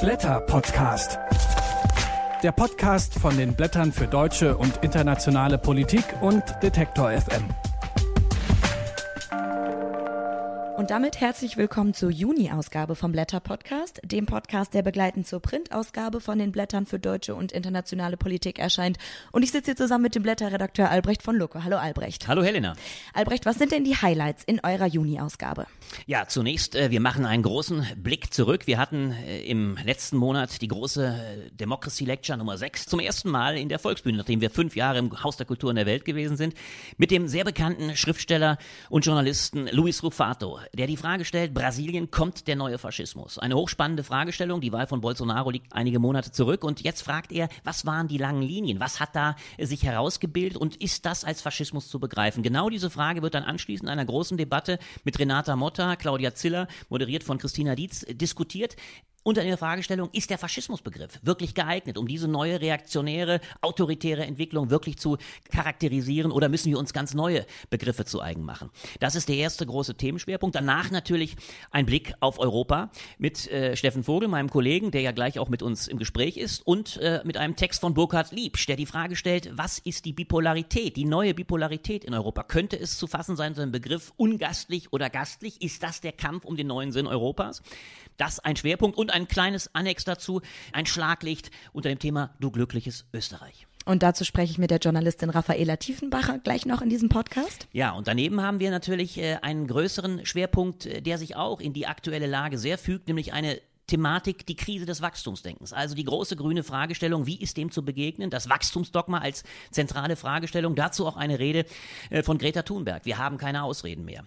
Blätter Podcast. Der Podcast von den Blättern für deutsche und internationale Politik und Detektor FM. Und damit herzlich willkommen zur Juni-Ausgabe vom Blätter Podcast, dem Podcast, der begleitend zur Printausgabe von den Blättern für deutsche und internationale Politik erscheint. Und ich sitze hier zusammen mit dem Blätterredakteur Albrecht von Lucke. Hallo Albrecht. Hallo Helena. Albrecht, was sind denn die Highlights in eurer Juni-Ausgabe? Ja, zunächst, äh, wir machen einen großen Blick zurück. Wir hatten äh, im letzten Monat die große äh, Democracy Lecture Nummer 6 zum ersten Mal in der Volksbühne, nachdem wir fünf Jahre im Haus der Kultur in der Welt gewesen sind, mit dem sehr bekannten Schriftsteller und Journalisten Luis Rufato der die Frage stellt, Brasilien kommt der neue Faschismus. Eine hochspannende Fragestellung. Die Wahl von Bolsonaro liegt einige Monate zurück und jetzt fragt er, was waren die langen Linien? Was hat da sich herausgebildet und ist das als Faschismus zu begreifen? Genau diese Frage wird dann anschließend einer großen Debatte mit Renata Motta, Claudia Ziller, moderiert von Christina Dietz, diskutiert unter der Fragestellung, ist der Faschismusbegriff wirklich geeignet, um diese neue reaktionäre, autoritäre Entwicklung wirklich zu charakterisieren oder müssen wir uns ganz neue Begriffe zu eigen machen? Das ist der erste große Themenschwerpunkt. Danach natürlich ein Blick auf Europa mit äh, Steffen Vogel, meinem Kollegen, der ja gleich auch mit uns im Gespräch ist und äh, mit einem Text von Burkhard Liebsch, der die Frage stellt, was ist die Bipolarität, die neue Bipolarität in Europa? Könnte es zu fassen sein, so ein Begriff ungastlich oder gastlich? Ist das der Kampf um den neuen Sinn Europas? Das ein Schwerpunkt und ein kleines Annex dazu, ein Schlaglicht unter dem Thema Du glückliches Österreich. Und dazu spreche ich mit der Journalistin Raffaela Tiefenbacher gleich noch in diesem Podcast. Ja, und daneben haben wir natürlich äh, einen größeren Schwerpunkt, äh, der sich auch in die aktuelle Lage sehr fügt, nämlich eine Thematik die Krise des Wachstumsdenkens. Also die große grüne Fragestellung, wie ist dem zu begegnen? Das Wachstumsdogma als zentrale Fragestellung. Dazu auch eine Rede äh, von Greta Thunberg. Wir haben keine Ausreden mehr.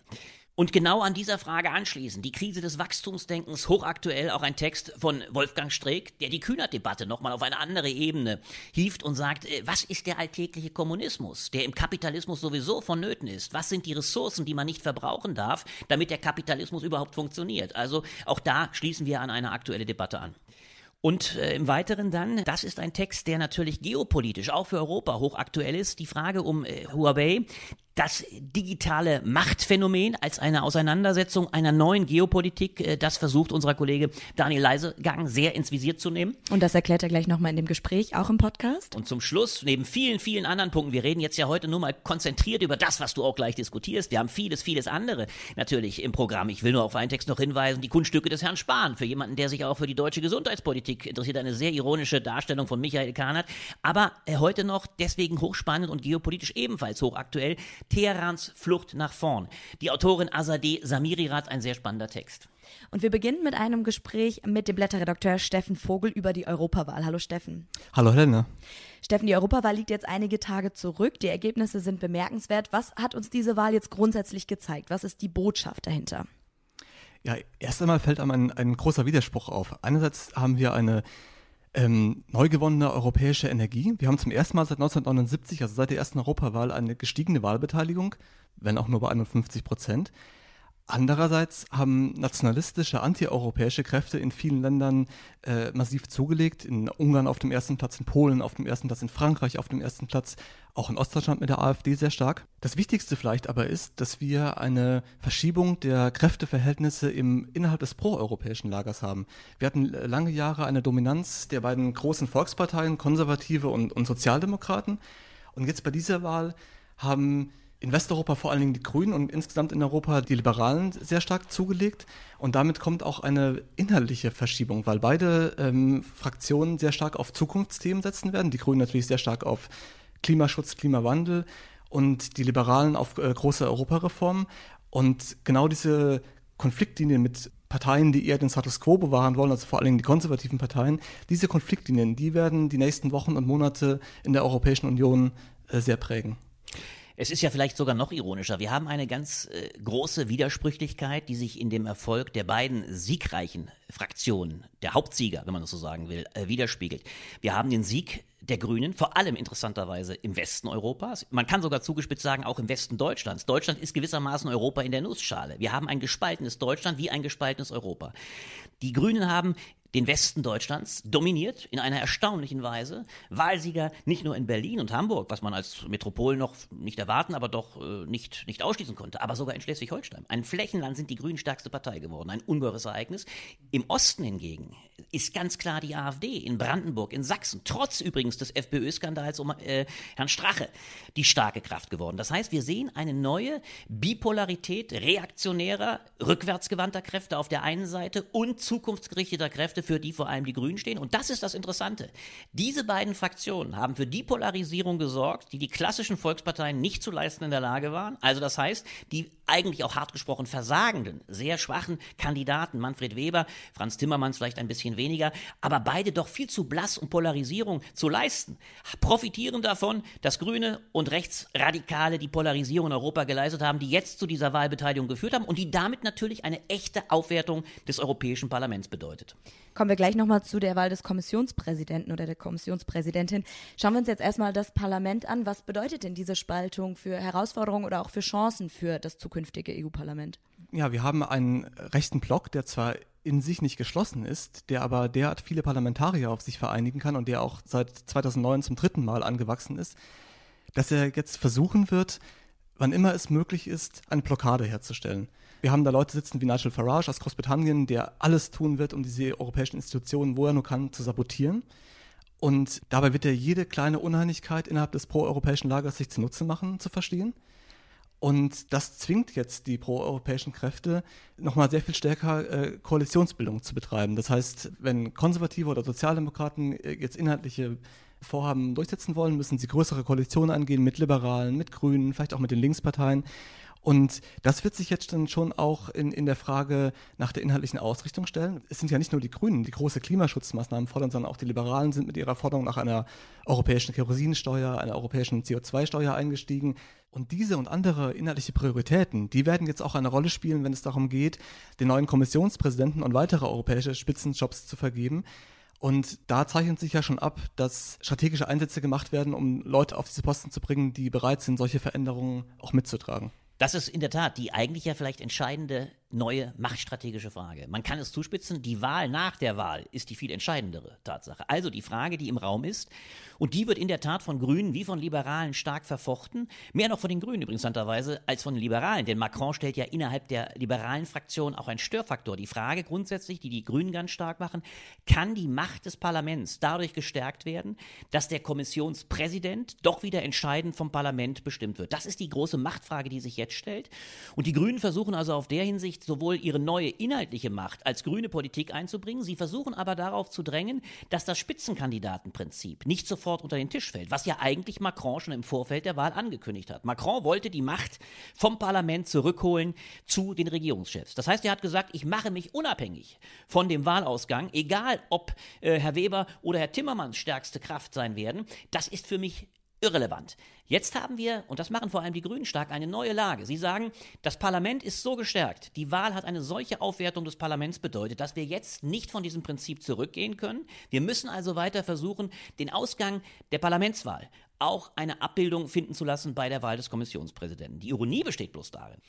Und genau an dieser Frage anschließen, die Krise des Wachstumsdenkens, hochaktuell auch ein Text von Wolfgang Streeck, der die Kühnert-Debatte nochmal auf eine andere Ebene hieft und sagt, äh, was ist der alltägliche Kommunismus, der im Kapitalismus sowieso vonnöten ist? Was sind die Ressourcen, die man nicht verbrauchen darf, damit der Kapitalismus überhaupt funktioniert? Also auch da schließen wir an eine aktuelle Debatte an. Und äh, im Weiteren dann, das ist ein Text, der natürlich geopolitisch auch für Europa hochaktuell ist, die Frage um äh, Huawei, das digitale Machtphänomen als eine Auseinandersetzung einer neuen Geopolitik, äh, das versucht unser Kollege Daniel Leisegang sehr ins Visier zu nehmen. Und das erklärt er gleich nochmal in dem Gespräch, auch im Podcast. Und zum Schluss, neben vielen, vielen anderen Punkten, wir reden jetzt ja heute nur mal konzentriert über das, was du auch gleich diskutierst. Wir haben vieles, vieles andere natürlich im Programm. Ich will nur auf einen Text noch hinweisen, die Kunststücke des Herrn Spahn. Für jemanden, der sich auch für die deutsche Gesundheitspolitik interessiert, eine sehr ironische Darstellung von Michael Kahnert. Aber äh, heute noch deswegen hochspannend und geopolitisch ebenfalls hochaktuell Teherans Flucht nach vorn. Die Autorin Azadeh Samirirat, ein sehr spannender Text. Und wir beginnen mit einem Gespräch mit dem Blätterredakteur Steffen Vogel über die Europawahl. Hallo Steffen. Hallo Helena. Steffen, die Europawahl liegt jetzt einige Tage zurück. Die Ergebnisse sind bemerkenswert. Was hat uns diese Wahl jetzt grundsätzlich gezeigt? Was ist die Botschaft dahinter? Ja, erst einmal fällt einem ein, ein großer Widerspruch auf. Einerseits haben wir eine ähm, neu gewonnene europäische Energie. Wir haben zum ersten Mal seit 1979, also seit der ersten Europawahl, eine gestiegene Wahlbeteiligung, wenn auch nur bei 51 Prozent. Andererseits haben nationalistische, antieuropäische Kräfte in vielen Ländern äh, massiv zugelegt. In Ungarn auf dem ersten Platz, in Polen auf dem ersten Platz, in Frankreich auf dem ersten Platz, auch in Ostdeutschland mit der AfD sehr stark. Das Wichtigste vielleicht aber ist, dass wir eine Verschiebung der Kräfteverhältnisse im, innerhalb des proeuropäischen Lagers haben. Wir hatten lange Jahre eine Dominanz der beiden großen Volksparteien, Konservative und, und Sozialdemokraten. Und jetzt bei dieser Wahl haben in Westeuropa vor allen Dingen die Grünen und insgesamt in Europa die Liberalen sehr stark zugelegt. Und damit kommt auch eine inhaltliche Verschiebung, weil beide ähm, Fraktionen sehr stark auf Zukunftsthemen setzen werden. Die Grünen natürlich sehr stark auf Klimaschutz, Klimawandel und die Liberalen auf äh, große Europareformen. Und genau diese Konfliktlinien mit Parteien, die eher den Status quo bewahren wollen, also vor allen Dingen die konservativen Parteien, diese Konfliktlinien, die werden die nächsten Wochen und Monate in der Europäischen Union äh, sehr prägen. Es ist ja vielleicht sogar noch ironischer. Wir haben eine ganz äh, große Widersprüchlichkeit, die sich in dem Erfolg der beiden siegreichen Fraktionen, der Hauptsieger, wenn man das so sagen will, äh, widerspiegelt. Wir haben den Sieg der Grünen, vor allem interessanterweise im Westen Europas. Man kann sogar zugespitzt sagen, auch im Westen Deutschlands. Deutschland ist gewissermaßen Europa in der Nussschale. Wir haben ein gespaltenes Deutschland wie ein gespaltenes Europa. Die Grünen haben den Westen Deutschlands dominiert in einer erstaunlichen Weise. Wahlsieger nicht nur in Berlin und Hamburg, was man als Metropol noch nicht erwarten, aber doch äh, nicht, nicht ausschließen konnte, aber sogar in Schleswig-Holstein. Ein Flächenland sind die Grünen stärkste Partei geworden. Ein ungeheures Ereignis. Im Osten hingegen ist ganz klar die AfD in Brandenburg, in Sachsen, trotz übrigens des FPÖ-Skandals um äh, Herrn Strache, die starke Kraft geworden. Das heißt, wir sehen eine neue Bipolarität reaktionärer, rückwärtsgewandter Kräfte auf der einen Seite und zukunftsgerichteter Kräfte, für die vor allem die Grünen stehen. Und das ist das Interessante. Diese beiden Fraktionen haben für die Polarisierung gesorgt, die die klassischen Volksparteien nicht zu leisten in der Lage waren. Also das heißt, die eigentlich auch hart gesprochen versagenden, sehr schwachen Kandidaten, Manfred Weber, Franz Timmermans vielleicht ein bisschen weniger, aber beide doch viel zu blass, um Polarisierung zu leisten, profitieren davon, dass Grüne und Rechtsradikale die Polarisierung in Europa geleistet haben, die jetzt zu dieser Wahlbeteiligung geführt haben und die damit natürlich eine echte Aufwertung des Europäischen Parlaments bedeutet. Kommen wir gleich nochmal zu der Wahl des Kommissionspräsidenten oder der Kommissionspräsidentin. Schauen wir uns jetzt erstmal das Parlament an. Was bedeutet denn diese Spaltung für Herausforderungen oder auch für Chancen für das zukünftige EU-Parlament? Ja, wir haben einen rechten Block, der zwar in sich nicht geschlossen ist, der aber derart viele Parlamentarier auf sich vereinigen kann und der auch seit 2009 zum dritten Mal angewachsen ist, dass er jetzt versuchen wird, wann immer es möglich ist, eine Blockade herzustellen. Wir haben da Leute sitzen wie Nigel Farage aus Großbritannien, der alles tun wird, um diese europäischen Institutionen, wo er nur kann, zu sabotieren. Und dabei wird er jede kleine Uneinigkeit innerhalb des proeuropäischen Lagers sich zunutze machen, zu verstehen. Und das zwingt jetzt die proeuropäischen Kräfte, nochmal sehr viel stärker äh, Koalitionsbildung zu betreiben. Das heißt, wenn Konservative oder Sozialdemokraten äh, jetzt inhaltliche Vorhaben durchsetzen wollen, müssen sie größere Koalitionen eingehen mit Liberalen, mit Grünen, vielleicht auch mit den Linksparteien. Und das wird sich jetzt dann schon auch in, in der Frage nach der inhaltlichen Ausrichtung stellen. Es sind ja nicht nur die Grünen, die große Klimaschutzmaßnahmen fordern, sondern auch die Liberalen sind mit ihrer Forderung nach einer europäischen Kerosinsteuer, einer europäischen CO2-Steuer eingestiegen. Und diese und andere inhaltliche Prioritäten, die werden jetzt auch eine Rolle spielen, wenn es darum geht, den neuen Kommissionspräsidenten und weitere europäische Spitzenjobs zu vergeben. Und da zeichnet sich ja schon ab, dass strategische Einsätze gemacht werden, um Leute auf diese Posten zu bringen, die bereit sind, solche Veränderungen auch mitzutragen. Das ist in der Tat die eigentlich ja vielleicht entscheidende neue machtstrategische Frage. Man kann es zuspitzen, die Wahl nach der Wahl ist die viel entscheidendere Tatsache. Also die Frage, die im Raum ist, und die wird in der Tat von Grünen wie von Liberalen stark verfochten, mehr noch von den Grünen übrigens interessanterweise als von den Liberalen, denn Macron stellt ja innerhalb der liberalen Fraktion auch einen Störfaktor. Die Frage grundsätzlich, die die Grünen ganz stark machen, kann die Macht des Parlaments dadurch gestärkt werden, dass der Kommissionspräsident doch wieder entscheidend vom Parlament bestimmt wird? Das ist die große Machtfrage, die sich jetzt stellt. Und die Grünen versuchen also auf der Hinsicht sowohl ihre neue inhaltliche Macht als grüne Politik einzubringen, sie versuchen aber darauf zu drängen, dass das Spitzenkandidatenprinzip nicht sofort unter den Tisch fällt, was ja eigentlich Macron schon im Vorfeld der Wahl angekündigt hat. Macron wollte die Macht vom Parlament zurückholen zu den Regierungschefs. Das heißt, er hat gesagt, ich mache mich unabhängig von dem Wahlausgang, egal ob äh, Herr Weber oder Herr Timmermans stärkste Kraft sein werden. Das ist für mich irrelevant. Jetzt haben wir, und das machen vor allem die Grünen stark, eine neue Lage. Sie sagen, das Parlament ist so gestärkt, die Wahl hat eine solche Aufwertung des Parlaments bedeutet, dass wir jetzt nicht von diesem Prinzip zurückgehen können. Wir müssen also weiter versuchen, den Ausgang der Parlamentswahl auch eine Abbildung finden zu lassen bei der Wahl des Kommissionspräsidenten. Die Ironie besteht bloß darin,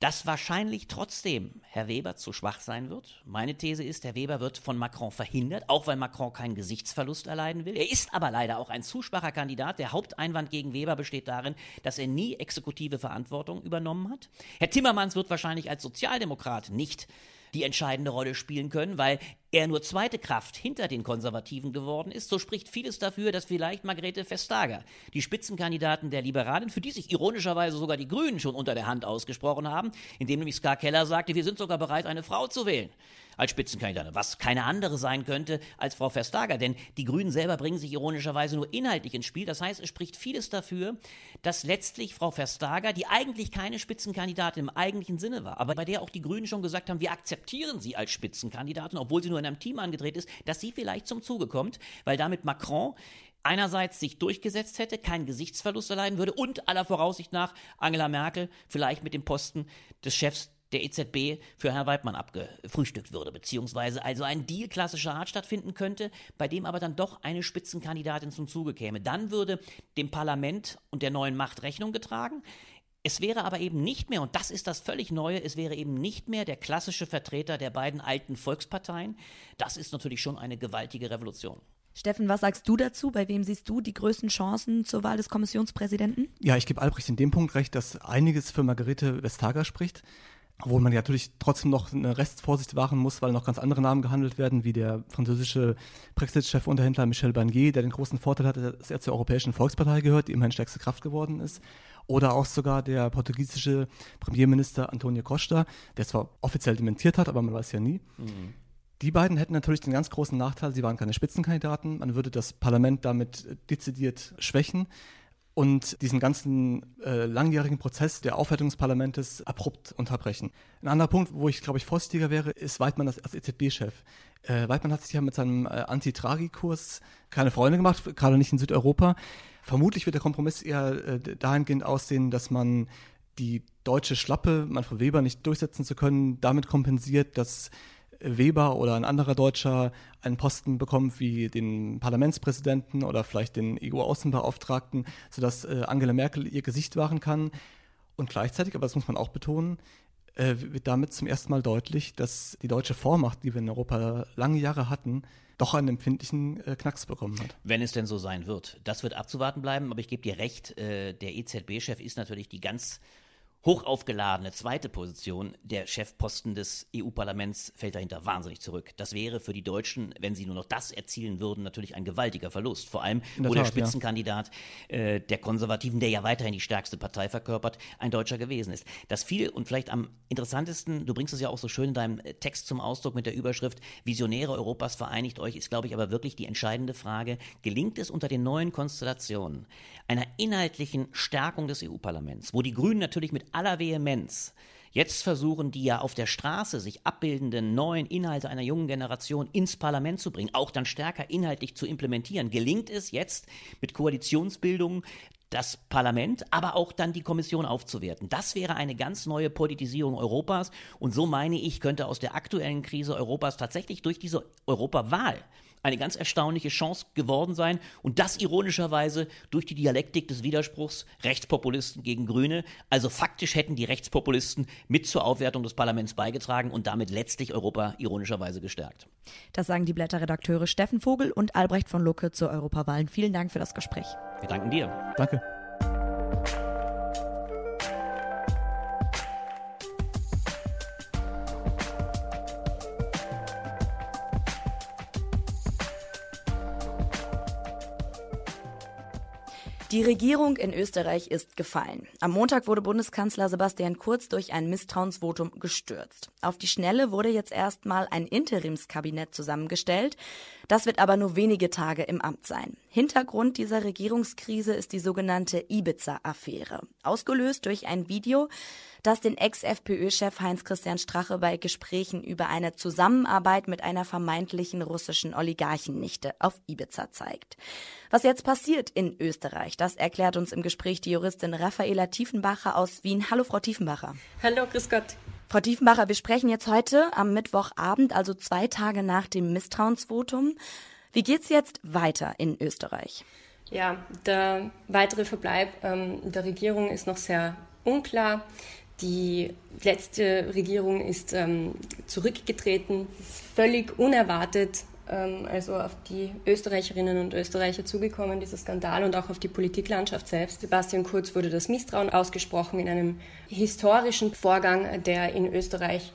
dass wahrscheinlich trotzdem Herr Weber zu schwach sein wird. Meine These ist, Herr Weber wird von Macron verhindert, auch weil Macron keinen Gesichtsverlust erleiden will. Er ist aber leider auch ein zu schwacher Kandidat. Der Haupteinwand gegen Weber besteht darin, dass er nie exekutive Verantwortung übernommen hat. Herr Timmermans wird wahrscheinlich als Sozialdemokrat nicht die entscheidende Rolle spielen können, weil er nur zweite Kraft hinter den Konservativen geworden ist, so spricht vieles dafür, dass vielleicht Margrethe Vestager, die Spitzenkandidaten der Liberalen, für die sich ironischerweise sogar die Grünen schon unter der Hand ausgesprochen haben, indem nämlich Ska Keller sagte, wir sind sogar bereit, eine Frau zu wählen als Spitzenkandidatin, was keine andere sein könnte als Frau Vestager, denn die Grünen selber bringen sich ironischerweise nur inhaltlich ins Spiel. Das heißt, es spricht vieles dafür, dass letztlich Frau Vestager, die eigentlich keine Spitzenkandidatin im eigentlichen Sinne war, aber bei der auch die Grünen schon gesagt haben, wir akzeptieren sie als Spitzenkandidatin, obwohl sie nur in einem Team angedreht ist, dass sie vielleicht zum Zuge kommt, weil damit Macron einerseits sich durchgesetzt hätte, keinen Gesichtsverlust erleiden würde und aller Voraussicht nach Angela Merkel vielleicht mit dem Posten des Chefs der EZB für Herrn Weidmann abgefrühstückt würde, beziehungsweise also ein Deal klassischer Art stattfinden könnte, bei dem aber dann doch eine Spitzenkandidatin zum Zuge käme. Dann würde dem Parlament und der neuen Macht Rechnung getragen. Es wäre aber eben nicht mehr, und das ist das völlig Neue, es wäre eben nicht mehr der klassische Vertreter der beiden alten Volksparteien. Das ist natürlich schon eine gewaltige Revolution. Steffen, was sagst du dazu? Bei wem siehst du die größten Chancen zur Wahl des Kommissionspräsidenten? Ja, ich gebe Albrecht in dem Punkt recht, dass einiges für Margarete Vestager spricht. Obwohl man ja natürlich trotzdem noch eine Restvorsicht wahren muss, weil noch ganz andere Namen gehandelt werden, wie der französische Brexit-Chefunterhändler Michel Barnier, der den großen Vorteil hatte, dass er zur Europäischen Volkspartei gehört, die immerhin stärkste Kraft geworden ist. Oder auch sogar der portugiesische Premierminister Antonio Costa, der zwar offiziell dementiert hat, aber man weiß ja nie. Mhm. Die beiden hätten natürlich den ganz großen Nachteil, sie waren keine Spitzenkandidaten, man würde das Parlament damit dezidiert schwächen und diesen ganzen äh, langjährigen Prozess der Aufwertung des Parlaments abrupt unterbrechen. Ein anderer Punkt, wo ich, glaube ich, vorsichtiger wäre, ist Weidmann als, EZB-Chef. Äh, Weidmann hat sich ja mit seinem äh, Anti-Tragi-Kurs keine Freunde gemacht, gerade nicht in Südeuropa. Vermutlich wird der Kompromiss eher äh, dahingehend aussehen, dass man die deutsche Schlappe, Manfred Weber nicht durchsetzen zu können, damit kompensiert, dass Weber oder ein anderer Deutscher einen Posten bekommt wie den Parlamentspräsidenten oder vielleicht den EU-Außenbeauftragten, sodass äh, Angela Merkel ihr Gesicht wahren kann. Und gleichzeitig, aber das muss man auch betonen, äh, wird damit zum ersten Mal deutlich, dass die deutsche Vormacht, die wir in Europa lange Jahre hatten, doch einen empfindlichen äh, Knacks bekommen hat. Wenn es denn so sein wird. Das wird abzuwarten bleiben, aber ich gebe dir recht, äh, der EZB-Chef ist natürlich die ganz hochaufgeladene zweite Position, der Chefposten des EU-Parlaments fällt dahinter wahnsinnig zurück. Das wäre für die Deutschen, wenn sie nur noch das erzielen würden, natürlich ein gewaltiger Verlust. Vor allem, wo Tat, der Spitzenkandidat ja. äh, der Konservativen, der ja weiterhin die stärkste Partei verkörpert, ein Deutscher gewesen ist. Das viel und vielleicht am interessantesten, du bringst es ja auch so schön in deinem Text zum Ausdruck mit der Überschrift Visionäre Europas vereinigt euch, ist, glaube ich, aber wirklich die entscheidende Frage. Gelingt es unter den neuen Konstellationen einer inhaltlichen Stärkung des EU-Parlaments, wo die Grünen natürlich mit aller Vehemenz jetzt versuchen, die ja auf der Straße sich abbildenden neuen Inhalte einer jungen Generation ins Parlament zu bringen, auch dann stärker inhaltlich zu implementieren. Gelingt es jetzt mit Koalitionsbildungen, das Parlament, aber auch dann die Kommission aufzuwerten. Das wäre eine ganz neue Politisierung Europas. Und so meine ich, könnte aus der aktuellen Krise Europas tatsächlich durch diese Europawahl eine ganz erstaunliche Chance geworden sein und das ironischerweise durch die Dialektik des Widerspruchs Rechtspopulisten gegen Grüne. Also faktisch hätten die Rechtspopulisten mit zur Aufwertung des Parlaments beigetragen und damit letztlich Europa ironischerweise gestärkt. Das sagen die Blätterredakteure Steffen Vogel und Albrecht von Lucke zur Europawahlen. Vielen Dank für das Gespräch. Wir danken dir. Danke. Die Regierung in Österreich ist gefallen. Am Montag wurde Bundeskanzler Sebastian Kurz durch ein Misstrauensvotum gestürzt. Auf die Schnelle wurde jetzt erstmal ein Interimskabinett zusammengestellt. Das wird aber nur wenige Tage im Amt sein. Hintergrund dieser Regierungskrise ist die sogenannte Ibiza-Affäre. Ausgelöst durch ein Video, das den Ex-FPÖ-Chef Heinz-Christian Strache bei Gesprächen über eine Zusammenarbeit mit einer vermeintlichen russischen Oligarchennichte auf Ibiza zeigt. Was jetzt passiert in Österreich, das erklärt uns im Gespräch die Juristin Raffaela Tiefenbacher aus Wien. Hallo, Frau Tiefenbacher. Hallo, grüß Gott. Frau Tiefenbacher, wir sprechen jetzt heute am Mittwochabend, also zwei Tage nach dem Misstrauensvotum. Wie geht's jetzt weiter in Österreich? Ja, der weitere Verbleib ähm, der Regierung ist noch sehr unklar. Die letzte Regierung ist ähm, zurückgetreten, völlig unerwartet, also auf die Österreicherinnen und Österreicher zugekommen, dieser Skandal und auch auf die Politiklandschaft selbst. Sebastian Kurz wurde das Misstrauen ausgesprochen in einem historischen Vorgang, der in Österreich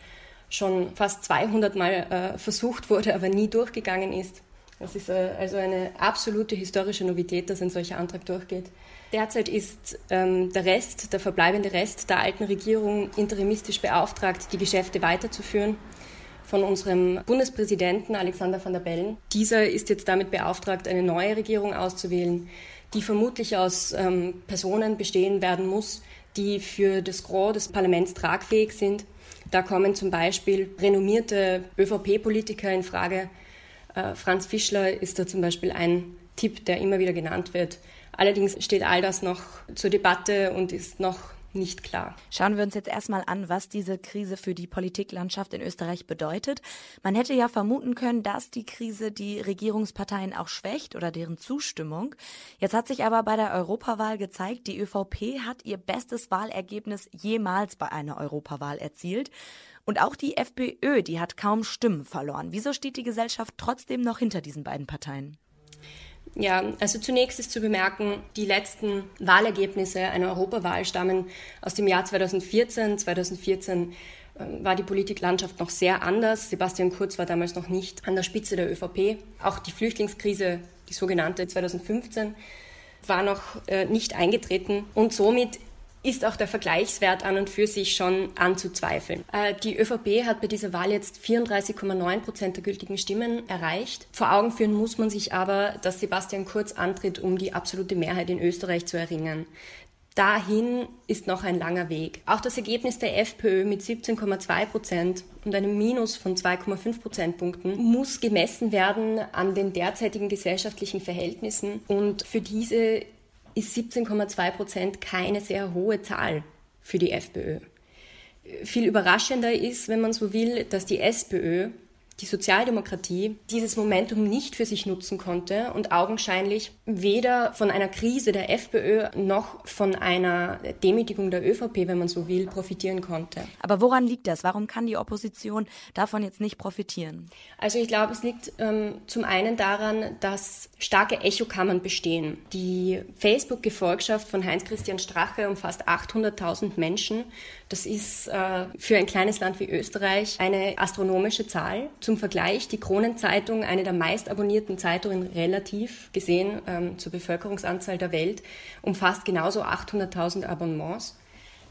schon fast 200 Mal äh, versucht wurde, aber nie durchgegangen ist. Das ist äh, also eine absolute historische Novität, dass ein solcher Antrag durchgeht. Derzeit ist ähm, der Rest, der verbleibende Rest der alten Regierung interimistisch beauftragt, die Geschäfte weiterzuführen von unserem Bundespräsidenten Alexander van der Bellen. Dieser ist jetzt damit beauftragt, eine neue Regierung auszuwählen, die vermutlich aus ähm, Personen bestehen werden muss, die für das Gros des Parlaments tragfähig sind. Da kommen zum Beispiel renommierte ÖVP-Politiker in Frage. Äh, Franz Fischler ist da zum Beispiel ein Tipp, der immer wieder genannt wird. Allerdings steht all das noch zur Debatte und ist noch nicht klar. Schauen wir uns jetzt erstmal an, was diese Krise für die Politiklandschaft in Österreich bedeutet. Man hätte ja vermuten können, dass die Krise die Regierungsparteien auch schwächt oder deren Zustimmung. Jetzt hat sich aber bei der Europawahl gezeigt, die ÖVP hat ihr bestes Wahlergebnis jemals bei einer Europawahl erzielt. Und auch die FPÖ, die hat kaum Stimmen verloren. Wieso steht die Gesellschaft trotzdem noch hinter diesen beiden Parteien? Ja, also zunächst ist zu bemerken, die letzten Wahlergebnisse einer Europawahl stammen aus dem Jahr 2014. 2014 ähm, war die Politiklandschaft noch sehr anders. Sebastian Kurz war damals noch nicht an der Spitze der ÖVP. Auch die Flüchtlingskrise, die sogenannte 2015, war noch äh, nicht eingetreten. Und somit ist auch der Vergleichswert an und für sich schon anzuzweifeln. Äh, die ÖVP hat bei dieser Wahl jetzt 34,9 Prozent der gültigen Stimmen erreicht. Vor Augen führen muss man sich aber, dass Sebastian Kurz antritt, um die absolute Mehrheit in Österreich zu erringen. Dahin ist noch ein langer Weg. Auch das Ergebnis der FPÖ mit 17,2 Prozent und einem Minus von 2,5 Prozentpunkten muss gemessen werden an den derzeitigen gesellschaftlichen Verhältnissen. Und für diese ist 17,2 Prozent keine sehr hohe Zahl für die FPÖ. Viel überraschender ist, wenn man so will, dass die SPÖ die Sozialdemokratie dieses Momentum nicht für sich nutzen konnte und augenscheinlich weder von einer Krise der FPÖ noch von einer Demütigung der ÖVP, wenn man so will, profitieren konnte. Aber woran liegt das? Warum kann die Opposition davon jetzt nicht profitieren? Also ich glaube, es liegt ähm, zum einen daran, dass starke Echokammern bestehen. Die Facebook-Gefolgschaft von Heinz-Christian Strache umfasst 800.000 Menschen. Das ist äh, für ein kleines Land wie Österreich eine astronomische Zahl. Zum Vergleich, die Kronenzeitung, eine der meist abonnierten Zeitungen relativ gesehen ähm, zur Bevölkerungsanzahl der Welt, umfasst genauso 800.000 Abonnements.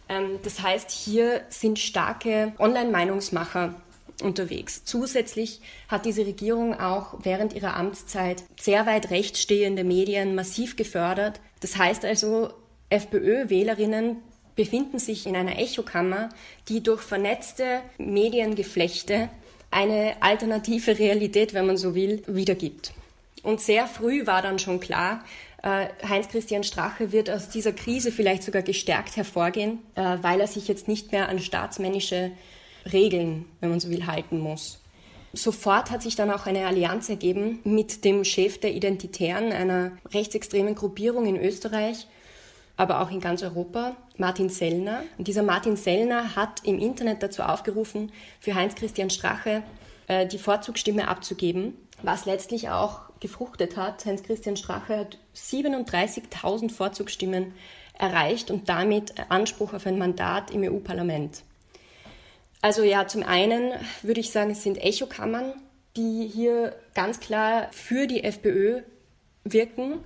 Ähm, das heißt, hier sind starke Online-Meinungsmacher unterwegs. Zusätzlich hat diese Regierung auch während ihrer Amtszeit sehr weit rechts stehende Medien massiv gefördert. Das heißt also, FPÖ-Wählerinnen befinden sich in einer Echokammer, die durch vernetzte Mediengeflechte eine alternative Realität, wenn man so will, wiedergibt. Und sehr früh war dann schon klar, äh, Heinz-Christian Strache wird aus dieser Krise vielleicht sogar gestärkt hervorgehen, äh, weil er sich jetzt nicht mehr an staatsmännische Regeln, wenn man so will, halten muss. Sofort hat sich dann auch eine Allianz ergeben mit dem Chef der Identitären, einer rechtsextremen Gruppierung in Österreich, aber auch in ganz Europa, Martin Sellner. Und dieser Martin Sellner hat im Internet dazu aufgerufen, für Heinz-Christian Strache äh, die Vorzugsstimme abzugeben, was letztlich auch gefruchtet hat. Heinz-Christian Strache hat 37.000 Vorzugsstimmen erreicht und damit Anspruch auf ein Mandat im EU-Parlament. Also ja, zum einen würde ich sagen, es sind Echokammern, die hier ganz klar für die FPÖ wirken.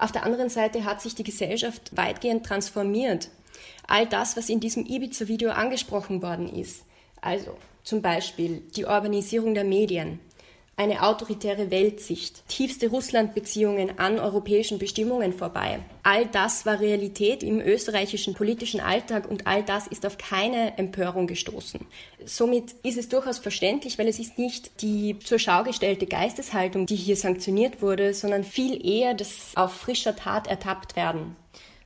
Auf der anderen Seite hat sich die Gesellschaft weitgehend transformiert. All das, was in diesem Ibiza-Video angesprochen worden ist, also zum Beispiel die Urbanisierung der Medien, eine autoritäre Weltsicht, tiefste Russland-Beziehungen an europäischen Bestimmungen vorbei. All das war Realität im österreichischen politischen Alltag und all das ist auf keine Empörung gestoßen. Somit ist es durchaus verständlich, weil es ist nicht die zur Schau gestellte Geisteshaltung, die hier sanktioniert wurde, sondern viel eher das auf frischer Tat ertappt werden.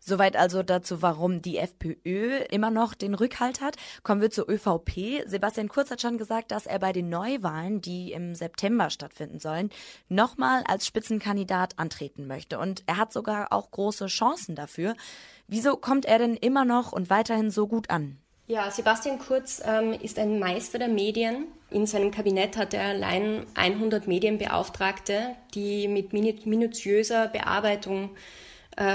Soweit also dazu, warum die FPÖ immer noch den Rückhalt hat. Kommen wir zur ÖVP. Sebastian Kurz hat schon gesagt, dass er bei den Neuwahlen, die im September stattfinden sollen, nochmal als Spitzenkandidat antreten möchte. Und er hat sogar auch große Chancen dafür. Wieso kommt er denn immer noch und weiterhin so gut an? Ja, Sebastian Kurz ähm, ist ein Meister der Medien. In seinem Kabinett hat er allein 100 Medienbeauftragte, die mit minutiöser Bearbeitung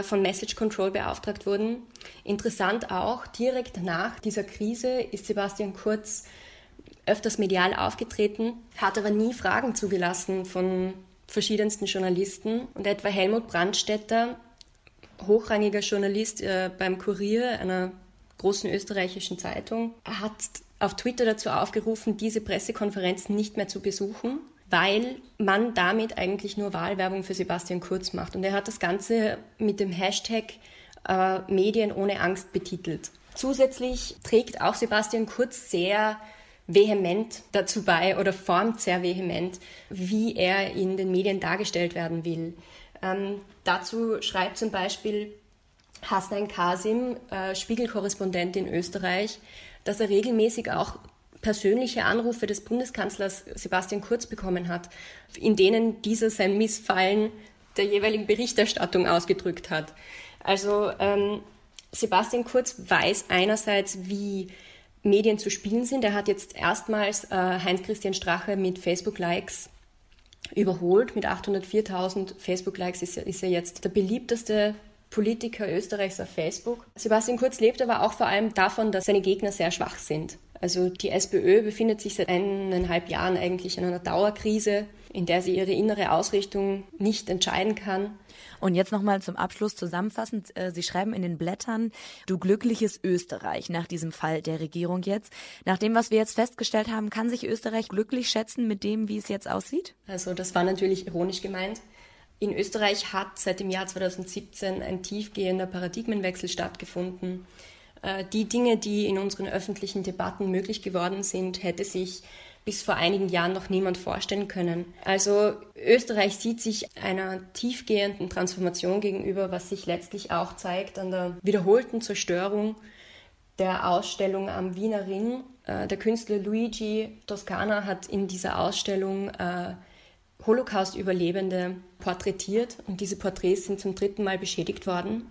von Message Control beauftragt wurden. Interessant auch, direkt nach dieser Krise ist Sebastian Kurz öfters medial aufgetreten, hat aber nie Fragen zugelassen von verschiedensten Journalisten. Und etwa Helmut Brandstetter, hochrangiger Journalist äh, beim Kurier, einer großen österreichischen Zeitung, hat auf Twitter dazu aufgerufen, diese Pressekonferenzen nicht mehr zu besuchen weil man damit eigentlich nur Wahlwerbung für Sebastian Kurz macht. Und er hat das Ganze mit dem Hashtag äh, Medien ohne Angst betitelt. Zusätzlich trägt auch Sebastian Kurz sehr vehement dazu bei oder formt sehr vehement, wie er in den Medien dargestellt werden will. Ähm, dazu schreibt zum Beispiel Hasnain Kasim, äh, Spiegelkorrespondent in Österreich, dass er regelmäßig auch persönliche Anrufe des Bundeskanzlers Sebastian Kurz bekommen hat, in denen dieser sein Missfallen der jeweiligen Berichterstattung ausgedrückt hat. Also ähm, Sebastian Kurz weiß einerseits, wie Medien zu spielen sind. Er hat jetzt erstmals äh, Heinz-Christian Strache mit Facebook-Likes überholt. Mit 804.000 Facebook-Likes ist, ist er jetzt der beliebteste Politiker Österreichs auf Facebook. Sebastian Kurz lebt aber auch vor allem davon, dass seine Gegner sehr schwach sind. Also die SPÖ befindet sich seit eineinhalb Jahren eigentlich in einer Dauerkrise, in der sie ihre innere Ausrichtung nicht entscheiden kann. Und jetzt nochmal zum Abschluss zusammenfassend. Äh, sie schreiben in den Blättern, du glückliches Österreich nach diesem Fall der Regierung jetzt. Nach dem, was wir jetzt festgestellt haben, kann sich Österreich glücklich schätzen mit dem, wie es jetzt aussieht? Also das war natürlich ironisch gemeint. In Österreich hat seit dem Jahr 2017 ein tiefgehender Paradigmenwechsel stattgefunden. Äh, die Dinge, die in unseren öffentlichen Debatten möglich geworden sind, hätte sich bis vor einigen Jahren noch niemand vorstellen können. Also Österreich sieht sich einer tiefgehenden Transformation gegenüber, was sich letztlich auch zeigt an der wiederholten Zerstörung der Ausstellung am Wiener Ring. Äh, der Künstler Luigi Toscana hat in dieser Ausstellung äh, Holocaust-Überlebende porträtiert und diese Porträts sind zum dritten Mal beschädigt worden.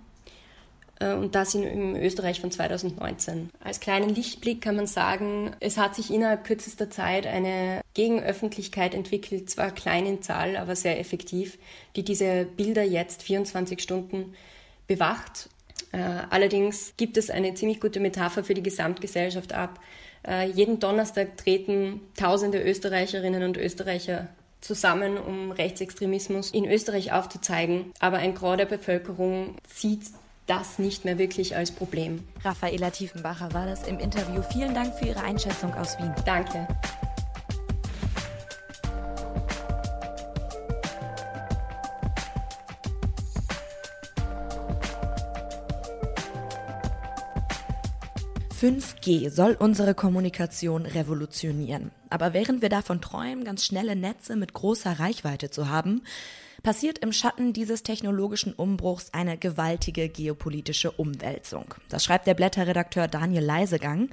Äh, und das in, Österreich von 2019. Als kleinen Lichtblick kann man sagen, es hat sich innerhalb kürzester Zeit eine Gegenöffentlichkeit entwickelt, zwar klein in Zahl, aber sehr effektiv, die diese Bilder jetzt 24 Stunden bewacht. Äh, allerdings gibt es eine ziemlich gute Metapher für die Gesamtgesellschaft ab. Äh, jeden Donnerstag treten tausende Österreicherinnen und Österreicher zusammen, um Rechtsextremismus in Österreich aufzuzeigen. Aber ein Gros der Bevölkerung sieht das nicht mehr wirklich als Problem. Raffaela Tiefenbacher war das im Interview. Vielen Dank für Ihre Einschätzung aus Wien. Danke. »5G soll unsere Kommunikation revolutionieren. Aber während wir davon träumen, ganz schnelle Netze mit großer Reichweite zu haben, passiert im Schatten dieses technologischen Umbruchs eine gewaltige geopolitische Umwälzung. Das schreibt der Blätterredakteur Daniel Leisegang.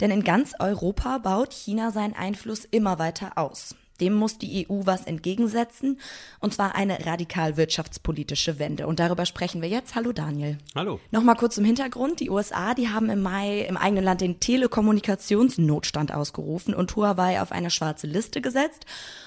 Denn in ganz Europa baut China seinen Einfluss immer weiter aus. Dem muss die EU was entgegensetzen, und zwar eine radikal wirtschaftspolitische Wende. Und darüber sprechen wir jetzt. Hallo Daniel. Hallo. Nochmal kurz zum Hintergrund. Die USA, die haben im Mai im eigenen Land den Telekommunikationsnotstand ausgerufen und Huawei auf eine schwarze Liste gesetzt.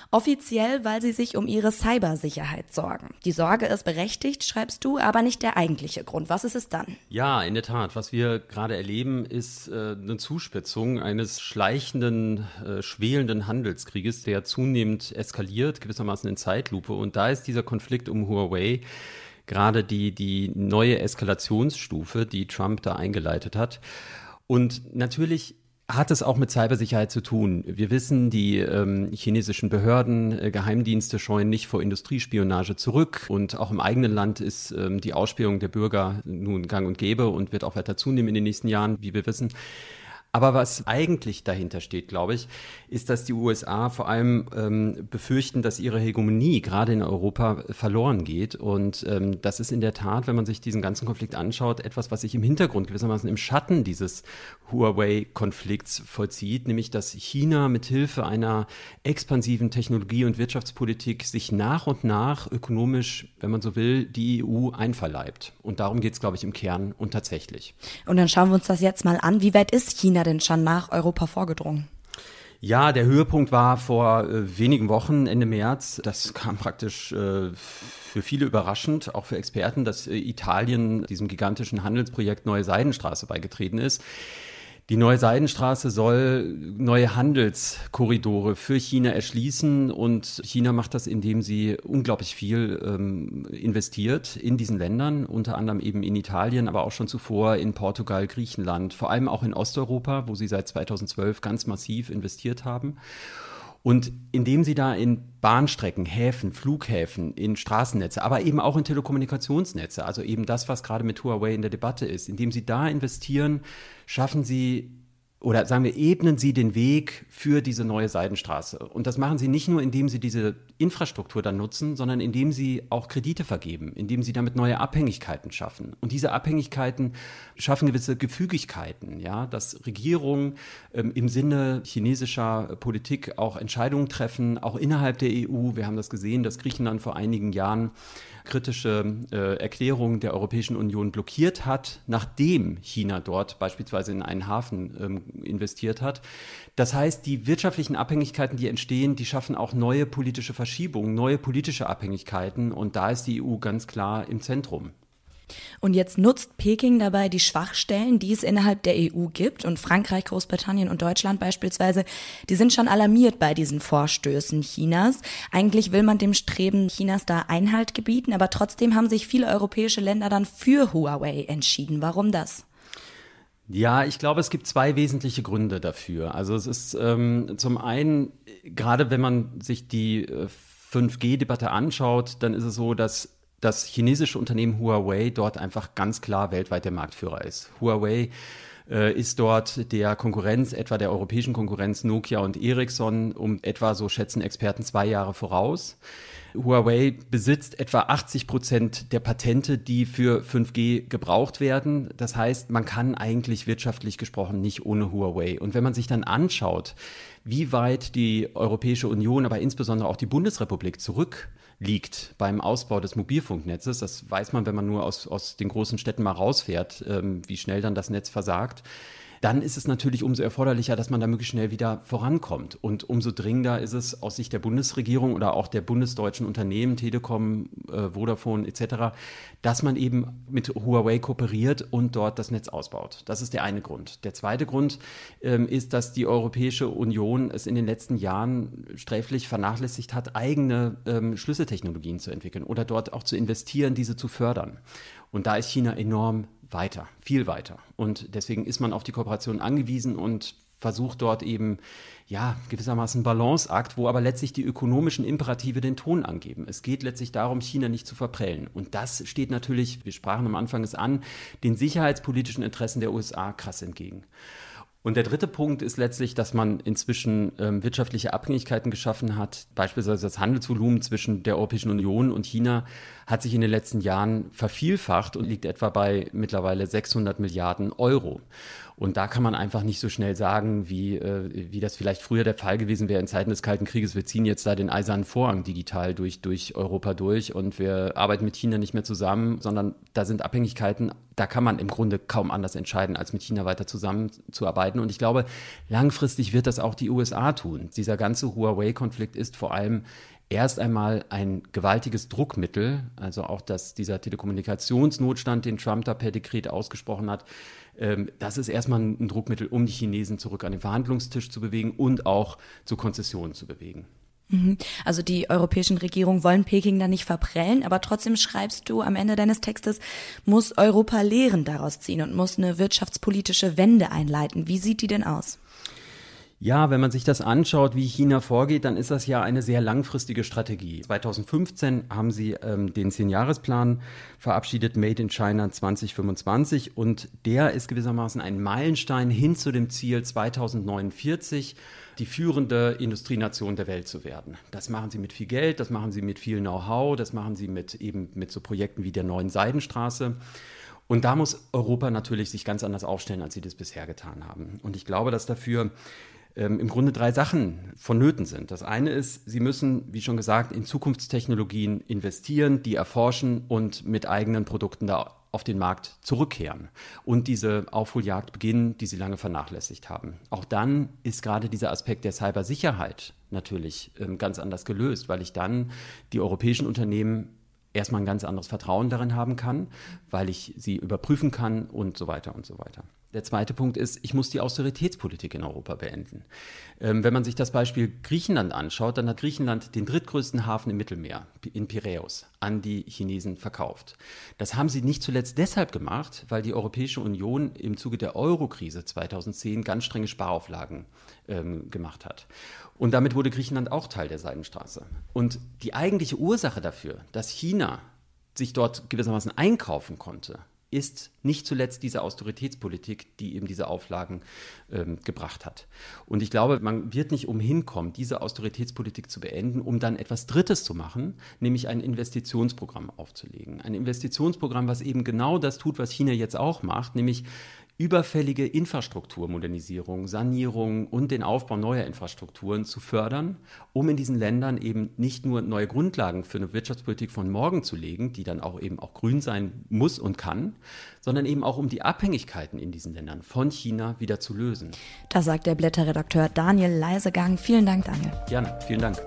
Offiziell, weil sie sich um ihre Cybersicherheit sorgen. Die Sorge ist berechtigt, schreibst du, aber nicht der eigentliche Grund. Was ist es dann? Ja, in der Tat. Was wir gerade erleben, ist äh, eine Zuspitzung eines schleichenden, äh, schwelenden Handelskrieges, der zunehmend eskaliert, gewissermaßen in Zeitlupe. Und da ist dieser Konflikt um Huawei gerade die, die neue Eskalationsstufe, die Trump da eingeleitet hat. Und natürlich hat es auch mit Cybersicherheit zu tun. Wir wissen, die ähm, chinesischen Behörden, äh, Geheimdienste scheuen nicht vor Industriespionage zurück und auch im eigenen Land ist ähm, die Ausspähung der Bürger nun gang und gäbe und wird auch weiter zunehmen in den nächsten Jahren, wie wir wissen. Aber was eigentlich dahinter steht, glaube ich, ist, dass die USA vor allem ähm, befürchten, dass ihre Hegemonie gerade in Europa verloren geht. Und ähm, das ist in der Tat, wenn man sich diesen ganzen Konflikt anschaut, etwas, was sich im Hintergrund gewissermaßen im Schatten dieses Huawei-Konflikts vollzieht, nämlich dass China mit Hilfe einer expansiven Technologie- und Wirtschaftspolitik sich nach und nach ökonomisch, wenn man so will, die EU einverleibt. Und darum geht es, glaube ich, im Kern und tatsächlich. Und dann schauen wir uns das jetzt mal an. Wie weit ist China denn schon nach Europa vorgedrungen? Ja, der Höhepunkt war vor äh, wenigen Wochen, Ende März. Das kam praktisch äh, für viele überraschend, auch für Experten, dass äh, Italien diesem gigantischen Handelsprojekt Neue Seidenstraße beigetreten ist. Die neue Seidenstraße soll neue Handelskorridore für China erschließen und China macht das, indem sie unglaublich viel ähm, investiert in diesen Ländern, unter anderem eben in Italien, aber auch schon zuvor in Portugal, Griechenland, vor allem auch in Osteuropa, wo sie seit 2012 ganz massiv investiert haben. Und indem sie da in Bahnstrecken, Häfen, Flughäfen, in Straßennetze, aber eben auch in Telekommunikationsnetze, also eben das, was gerade mit Huawei in der Debatte ist, indem sie da investieren, schaffen sie oder sagen wir, ebnen Sie den Weg für diese neue Seidenstraße. Und das machen Sie nicht nur, indem Sie diese Infrastruktur dann nutzen, sondern indem Sie auch Kredite vergeben, indem Sie damit neue Abhängigkeiten schaffen. Und diese Abhängigkeiten schaffen gewisse Gefügigkeiten, ja, dass Regierungen ähm, im Sinne chinesischer Politik auch Entscheidungen treffen, auch innerhalb der EU. Wir haben das gesehen, dass Griechenland vor einigen Jahren kritische äh, Erklärung der Europäischen Union blockiert hat, nachdem China dort beispielsweise in einen Hafen ähm, investiert hat. Das heißt, die wirtschaftlichen Abhängigkeiten, die entstehen, die schaffen auch neue politische Verschiebungen, neue politische Abhängigkeiten und da ist die EU ganz klar im Zentrum. Und jetzt nutzt Peking dabei die Schwachstellen, die es innerhalb der EU gibt. Und Frankreich, Großbritannien und Deutschland beispielsweise, die sind schon alarmiert bei diesen Vorstößen Chinas. Eigentlich will man dem Streben Chinas da Einhalt gebieten, aber trotzdem haben sich viele europäische Länder dann für Huawei entschieden. Warum das? Ja, ich glaube, es gibt zwei wesentliche Gründe dafür. Also es ist ähm, zum einen, gerade wenn man sich die äh, 5G-Debatte anschaut, dann ist es so, dass das chinesische Unternehmen Huawei dort einfach ganz klar weltweit der Marktführer ist. Huawei äh, ist dort der Konkurrenz, etwa der europäischen Konkurrenz Nokia und Ericsson, um etwa, so schätzen Experten, zwei Jahre voraus. Huawei besitzt etwa 80 Prozent der Patente, die für 5G gebraucht werden. Das heißt, man kann eigentlich wirtschaftlich gesprochen nicht ohne Huawei. Und wenn man sich dann anschaut, wie weit die Europäische Union, aber insbesondere auch die Bundesrepublik zurückliegt beim Ausbau des Mobilfunknetzes. Das weiß man, wenn man nur aus, aus den großen Städten mal rausfährt, ähm, wie schnell dann das Netz versagt dann ist es natürlich umso erforderlicher, dass man da möglichst schnell wieder vorankommt. Und umso dringender ist es aus Sicht der Bundesregierung oder auch der bundesdeutschen Unternehmen, Telekom, äh, Vodafone etc., dass man eben mit Huawei kooperiert und dort das Netz ausbaut. Das ist der eine Grund. Der zweite Grund ähm, ist, dass die Europäische Union es in den letzten Jahren sträflich vernachlässigt hat, eigene ähm, Schlüsseltechnologien zu entwickeln oder dort auch zu investieren, diese zu fördern. Und da ist China enorm weiter, viel weiter. Und deswegen ist man auf die Kooperation angewiesen und versucht dort eben, ja, gewissermaßen Balanceakt, wo aber letztlich die ökonomischen Imperative den Ton angeben. Es geht letztlich darum, China nicht zu verprellen. Und das steht natürlich, wir sprachen am Anfang es an, den sicherheitspolitischen Interessen der USA krass entgegen. Und der dritte Punkt ist letztlich, dass man inzwischen ähm, wirtschaftliche Abhängigkeiten geschaffen hat. Beispielsweise das Handelsvolumen zwischen der Europäischen Union und China hat sich in den letzten Jahren vervielfacht und liegt etwa bei mittlerweile 600 Milliarden Euro. Und da kann man einfach nicht so schnell sagen, wie, äh, wie das vielleicht früher der Fall gewesen wäre in Zeiten des Kalten Krieges. Wir ziehen jetzt da den eisernen Vorhang digital durch, durch Europa durch und wir arbeiten mit China nicht mehr zusammen, sondern da sind Abhängigkeiten, da kann man im Grunde kaum anders entscheiden, als mit China weiter zusammenzuarbeiten. Und ich glaube, langfristig wird das auch die USA tun. Dieser ganze Huawei-Konflikt ist vor allem erst einmal ein gewaltiges Druckmittel, also auch dass dieser Telekommunikationsnotstand, den Trump da per Dekret ausgesprochen hat, das ist erstmal ein Druckmittel, um die Chinesen zurück an den Verhandlungstisch zu bewegen und auch zu Konzessionen zu bewegen. Mhm. Also die europäischen Regierungen wollen Peking da nicht verprellen, aber trotzdem schreibst du am Ende deines Textes, muss Europa Lehren daraus ziehen und muss eine wirtschaftspolitische Wende einleiten. Wie sieht die denn aus? Ja, wenn man sich das anschaut, wie China vorgeht, dann ist das ja eine sehr langfristige Strategie. 2015 haben sie ähm, den Zehn-Jahres-Plan verabschiedet, Made in China 2025, und der ist gewissermaßen ein Meilenstein hin zu dem Ziel 2049 die führende Industrienation der Welt zu werden. Das machen sie mit viel Geld, das machen sie mit viel Know-how, das machen sie mit eben mit so Projekten wie der neuen Seidenstraße. Und da muss Europa natürlich sich ganz anders aufstellen, als sie das bisher getan haben. Und ich glaube, dass dafür ähm, im Grunde drei Sachen vonnöten sind. Das eine ist, sie müssen, wie schon gesagt, in Zukunftstechnologien investieren, die erforschen und mit eigenen Produkten da auf den Markt zurückkehren und diese Aufholjagd beginnen, die sie lange vernachlässigt haben. Auch dann ist gerade dieser Aspekt der Cybersicherheit natürlich ähm, ganz anders gelöst, weil ich dann die europäischen Unternehmen erstmal ein ganz anderes Vertrauen darin haben kann, weil ich sie überprüfen kann und so weiter und so weiter. Der zweite Punkt ist, ich muss die Austeritätspolitik in Europa beenden. Ähm, wenn man sich das Beispiel Griechenland anschaut, dann hat Griechenland den drittgrößten Hafen im Mittelmeer, in Piräus, an die Chinesen verkauft. Das haben sie nicht zuletzt deshalb gemacht, weil die Europäische Union im Zuge der Eurokrise 2010 ganz strenge Sparauflagen ähm, gemacht hat. Und damit wurde Griechenland auch Teil der Seidenstraße. Und die eigentliche Ursache dafür, dass China sich dort gewissermaßen einkaufen konnte, ist nicht zuletzt diese Austeritätspolitik, die eben diese Auflagen ähm, gebracht hat. Und ich glaube, man wird nicht umhin kommen, diese Austeritätspolitik zu beenden, um dann etwas Drittes zu machen, nämlich ein Investitionsprogramm aufzulegen. Ein Investitionsprogramm, was eben genau das tut, was China jetzt auch macht, nämlich überfällige Infrastrukturmodernisierung, Sanierung und den Aufbau neuer Infrastrukturen zu fördern, um in diesen Ländern eben nicht nur neue Grundlagen für eine Wirtschaftspolitik von morgen zu legen, die dann auch eben auch grün sein muss und kann, sondern eben auch um die Abhängigkeiten in diesen Ländern von China wieder zu lösen. Das sagt der Blätterredakteur Daniel Leisegang. Vielen Dank, Daniel. Gerne, vielen Dank.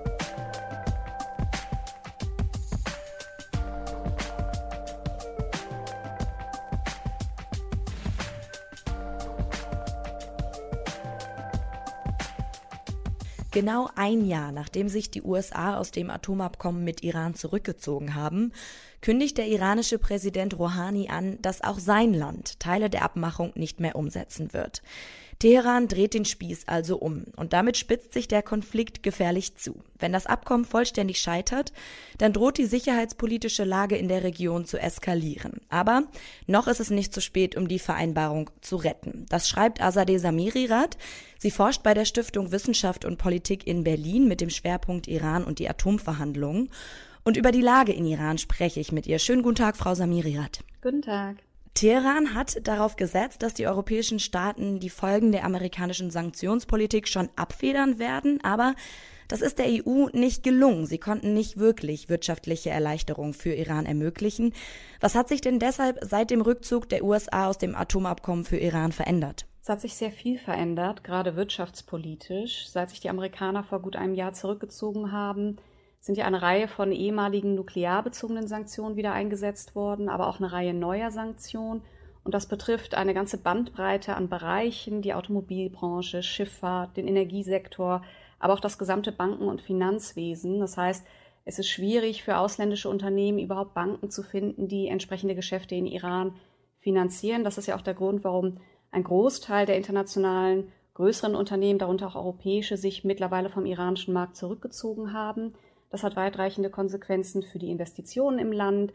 Genau ein Jahr nachdem sich die USA aus dem Atomabkommen mit Iran zurückgezogen haben, kündigt der iranische Präsident Rouhani an, dass auch sein Land Teile der Abmachung nicht mehr umsetzen wird. Teheran dreht den Spieß also um und damit spitzt sich der Konflikt gefährlich zu. Wenn das Abkommen vollständig scheitert, dann droht die sicherheitspolitische Lage in der Region zu eskalieren. Aber noch ist es nicht zu spät, um die Vereinbarung zu retten. Das schreibt Azadeh Samirirat. Sie forscht bei der Stiftung Wissenschaft und Politik in Berlin mit dem Schwerpunkt Iran und die Atomverhandlungen. Und über die Lage in Iran spreche ich mit ihr. Schönen guten Tag, Frau Samirirat. Guten Tag. Teheran hat darauf gesetzt, dass die europäischen Staaten die Folgen der amerikanischen Sanktionspolitik schon abfedern werden, aber das ist der EU nicht gelungen. Sie konnten nicht wirklich wirtschaftliche Erleichterungen für Iran ermöglichen. Was hat sich denn deshalb seit dem Rückzug der USA aus dem Atomabkommen für Iran verändert? Es hat sich sehr viel verändert, gerade wirtschaftspolitisch. Seit sich die Amerikaner vor gut einem Jahr zurückgezogen haben, sind ja eine Reihe von ehemaligen nuklearbezogenen Sanktionen wieder eingesetzt worden, aber auch eine Reihe neuer Sanktionen. Und das betrifft eine ganze Bandbreite an Bereichen, die Automobilbranche, Schifffahrt, den Energiesektor, aber auch das gesamte Banken- und Finanzwesen. Das heißt, es ist schwierig für ausländische Unternehmen überhaupt Banken zu finden, die entsprechende Geschäfte in Iran finanzieren. Das ist ja auch der Grund, warum ein Großteil der internationalen größeren Unternehmen, darunter auch europäische, sich mittlerweile vom iranischen Markt zurückgezogen haben. Das hat weitreichende Konsequenzen für die Investitionen im Land.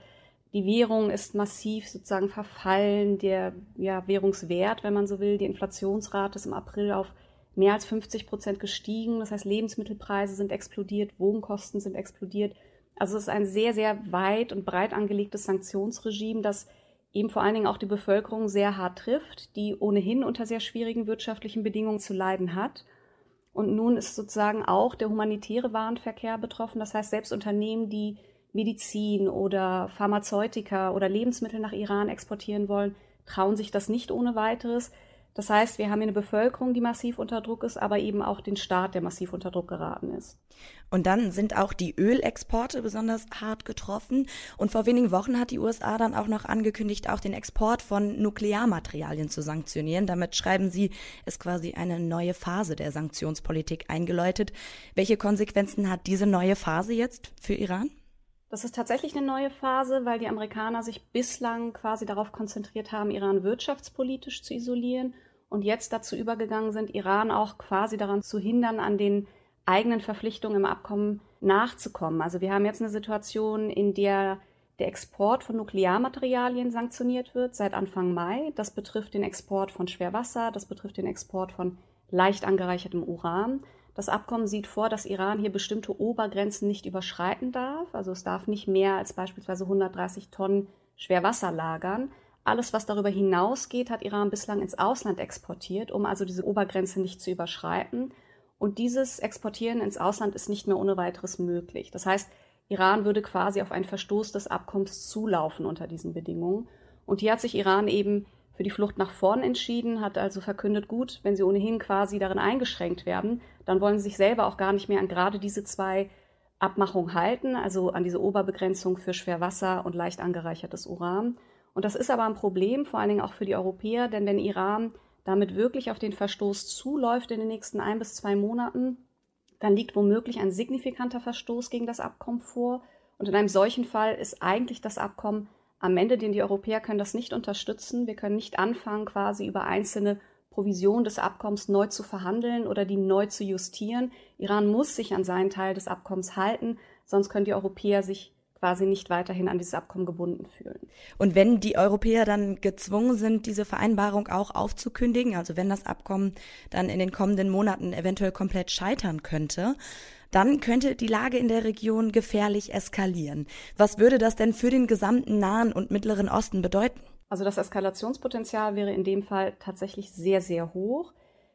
Die Währung ist massiv sozusagen verfallen, der ja, Währungswert, wenn man so will, die Inflationsrate ist im April auf mehr als 50 Prozent gestiegen. Das heißt, Lebensmittelpreise sind explodiert, Wohnkosten sind explodiert. Also es ist ein sehr, sehr weit und breit angelegtes Sanktionsregime, das eben vor allen Dingen auch die Bevölkerung sehr hart trifft, die ohnehin unter sehr schwierigen wirtschaftlichen Bedingungen zu leiden hat. Und nun ist sozusagen auch der humanitäre Warenverkehr betroffen. Das heißt, selbst Unternehmen, die Medizin oder Pharmazeutika oder Lebensmittel nach Iran exportieren wollen, trauen sich das nicht ohne weiteres. Das heißt, wir haben hier eine Bevölkerung, die massiv unter Druck ist, aber eben auch den Staat, der massiv unter Druck geraten ist. Und dann sind auch die Ölexporte besonders hart getroffen. Und vor wenigen Wochen hat die USA dann auch noch angekündigt, auch den Export von Nuklearmaterialien zu sanktionieren. Damit schreiben sie, ist quasi eine neue Phase der Sanktionspolitik eingeläutet. Welche Konsequenzen hat diese neue Phase jetzt für Iran? Das ist tatsächlich eine neue Phase, weil die Amerikaner sich bislang quasi darauf konzentriert haben, Iran wirtschaftspolitisch zu isolieren und jetzt dazu übergegangen sind, Iran auch quasi daran zu hindern, an den eigenen Verpflichtungen im Abkommen nachzukommen. Also wir haben jetzt eine Situation, in der der Export von Nuklearmaterialien sanktioniert wird seit Anfang Mai. Das betrifft den Export von Schwerwasser, das betrifft den Export von leicht angereichertem Uran. Das Abkommen sieht vor, dass Iran hier bestimmte Obergrenzen nicht überschreiten darf. Also es darf nicht mehr als beispielsweise 130 Tonnen Schwerwasser lagern. Alles, was darüber hinausgeht, hat Iran bislang ins Ausland exportiert, um also diese Obergrenze nicht zu überschreiten. Und dieses Exportieren ins Ausland ist nicht mehr ohne weiteres möglich. Das heißt, Iran würde quasi auf einen Verstoß des Abkommens zulaufen unter diesen Bedingungen. Und hier hat sich Iran eben für die Flucht nach vorn entschieden, hat also verkündet, gut, wenn sie ohnehin quasi darin eingeschränkt werden, dann wollen sie sich selber auch gar nicht mehr an gerade diese zwei Abmachungen halten, also an diese Oberbegrenzung für Schwerwasser und leicht angereichertes Uran. Und das ist aber ein Problem, vor allen Dingen auch für die Europäer, denn wenn Iran damit wirklich auf den Verstoß zuläuft in den nächsten ein bis zwei Monaten, dann liegt womöglich ein signifikanter Verstoß gegen das Abkommen vor. Und in einem solchen Fall ist eigentlich das Abkommen am Ende, denn die Europäer können das nicht unterstützen. Wir können nicht anfangen, quasi über einzelne Provisionen des Abkommens neu zu verhandeln oder die neu zu justieren. Iran muss sich an seinen Teil des Abkommens halten, sonst können die Europäer sich quasi nicht weiterhin an dieses Abkommen gebunden fühlen. Und wenn die Europäer dann gezwungen sind, diese Vereinbarung auch aufzukündigen, also wenn das Abkommen dann in den kommenden Monaten eventuell komplett scheitern könnte, dann könnte die Lage in der Region gefährlich eskalieren. Was würde das denn für den gesamten Nahen und Mittleren Osten bedeuten? Also das Eskalationspotenzial wäre in dem Fall tatsächlich sehr, sehr hoch.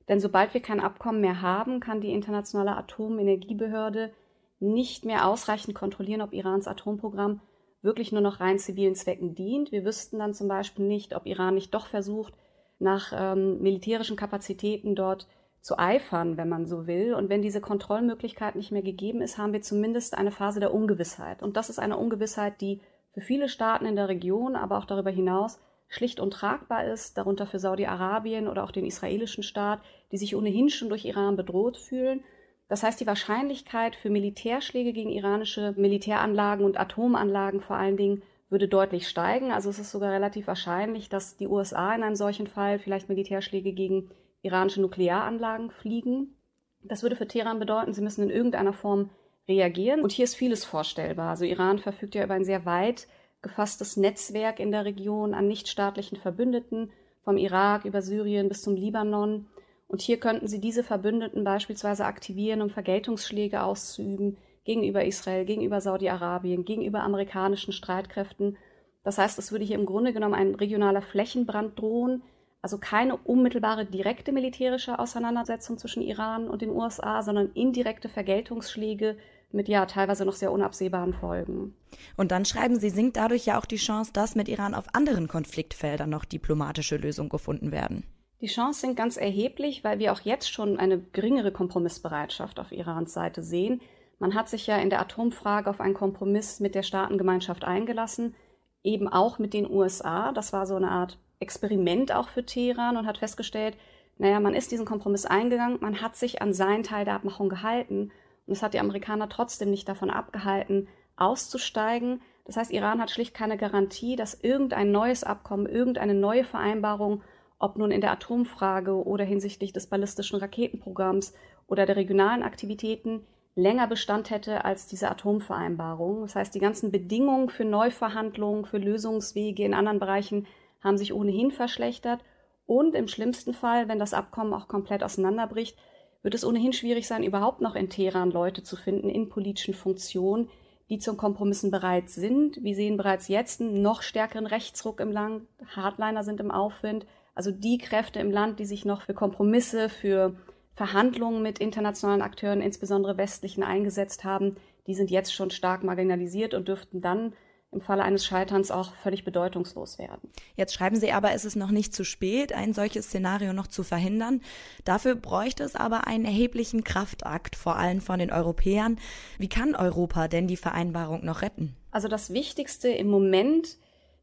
Denn sobald wir kein Abkommen mehr haben, kann die Internationale Atomenergiebehörde nicht mehr ausreichend kontrollieren, ob Irans Atomprogramm wirklich nur noch rein zivilen Zwecken dient. Wir wüssten dann zum Beispiel nicht, ob Iran nicht doch versucht, nach ähm, militärischen Kapazitäten dort zu eifern, wenn man so will. Und wenn diese Kontrollmöglichkeit nicht mehr gegeben ist, haben wir zumindest eine Phase der Ungewissheit. Und das ist eine Ungewissheit, die für viele Staaten in der Region, aber auch darüber hinaus schlicht untragbar ist, darunter für Saudi-Arabien oder auch den israelischen Staat, die sich ohnehin schon durch Iran bedroht fühlen Das heißt, die Wahrscheinlichkeit für Militärschläge gegen iranische Militäranlagen und Atomanlagen vor allen Dingen würde deutlich steigen. Also es ist sogar relativ wahrscheinlich, dass die USA in einem solchen Fall vielleicht Militärschläge gegen iranische Nuklearanlagen fliegen. Das würde für Teheran bedeuten, sie müssen in irgendeiner Form reagieren. Und hier ist vieles vorstellbar. Also Iran verfügt ja über ein sehr weit gefasstes Netzwerk in der Region an nichtstaatlichen Verbündeten, vom Irak über Syrien bis zum Libanon. Und hier könnten sie diese Verbündeten beispielsweise aktivieren, um Vergeltungsschläge auszuüben gegenüber Israel, gegenüber Saudi-Arabien, gegenüber amerikanischen Streitkräften. Das heißt, es würde hier im Grunde genommen ein regionaler Flächenbrand drohen, also keine unmittelbare direkte militärische Auseinandersetzung zwischen Iran und den USA, sondern indirekte Vergeltungsschläge mit ja teilweise noch sehr unabsehbaren Folgen. Und dann schreiben Sie, sinkt dadurch ja auch die Chance, dass mit Iran auf anderen Konfliktfeldern noch diplomatische Lösungen gefunden werden. Die Chance sinkt ganz erheblich, weil wir auch jetzt schon eine geringere Kompromissbereitschaft auf Irans Seite sehen. Man hat sich ja in der Atomfrage auf einen Kompromiss mit der Staatengemeinschaft eingelassen, eben auch mit den USA. Das war so eine Art Experiment auch für Teheran und hat festgestellt, naja, man ist diesen Kompromiss eingegangen, man hat sich an seinen Teil der Abmachung gehalten und es hat die Amerikaner trotzdem nicht davon abgehalten, auszusteigen. Das heißt, Iran hat schlicht keine Garantie, dass irgendein neues Abkommen, irgendeine neue Vereinbarung ob nun in der Atomfrage oder hinsichtlich des ballistischen Raketenprogramms oder der regionalen Aktivitäten, länger Bestand hätte als diese Atomvereinbarung. Das heißt, die ganzen Bedingungen für Neuverhandlungen, für Lösungswege in anderen Bereichen haben sich ohnehin verschlechtert. Und im schlimmsten Fall, wenn das Abkommen auch komplett auseinanderbricht, wird es ohnehin schwierig sein, überhaupt noch in Teheran Leute zu finden in politischen Funktionen, die zum Kompromissen bereit sind. Wir sehen bereits jetzt einen noch stärkeren Rechtsruck im Land. Hardliner sind im Aufwind. Also die Kräfte im Land, die sich noch für Kompromisse, für Verhandlungen mit internationalen Akteuren, insbesondere westlichen, eingesetzt haben, die sind jetzt schon stark marginalisiert und dürften dann im Falle eines Scheiterns auch völlig bedeutungslos werden. Jetzt schreiben Sie aber, es ist noch nicht zu spät, ein solches Szenario noch zu verhindern. Dafür bräuchte es aber einen erheblichen Kraftakt, vor allem von den Europäern. Wie kann Europa denn die Vereinbarung noch retten? Also das Wichtigste im Moment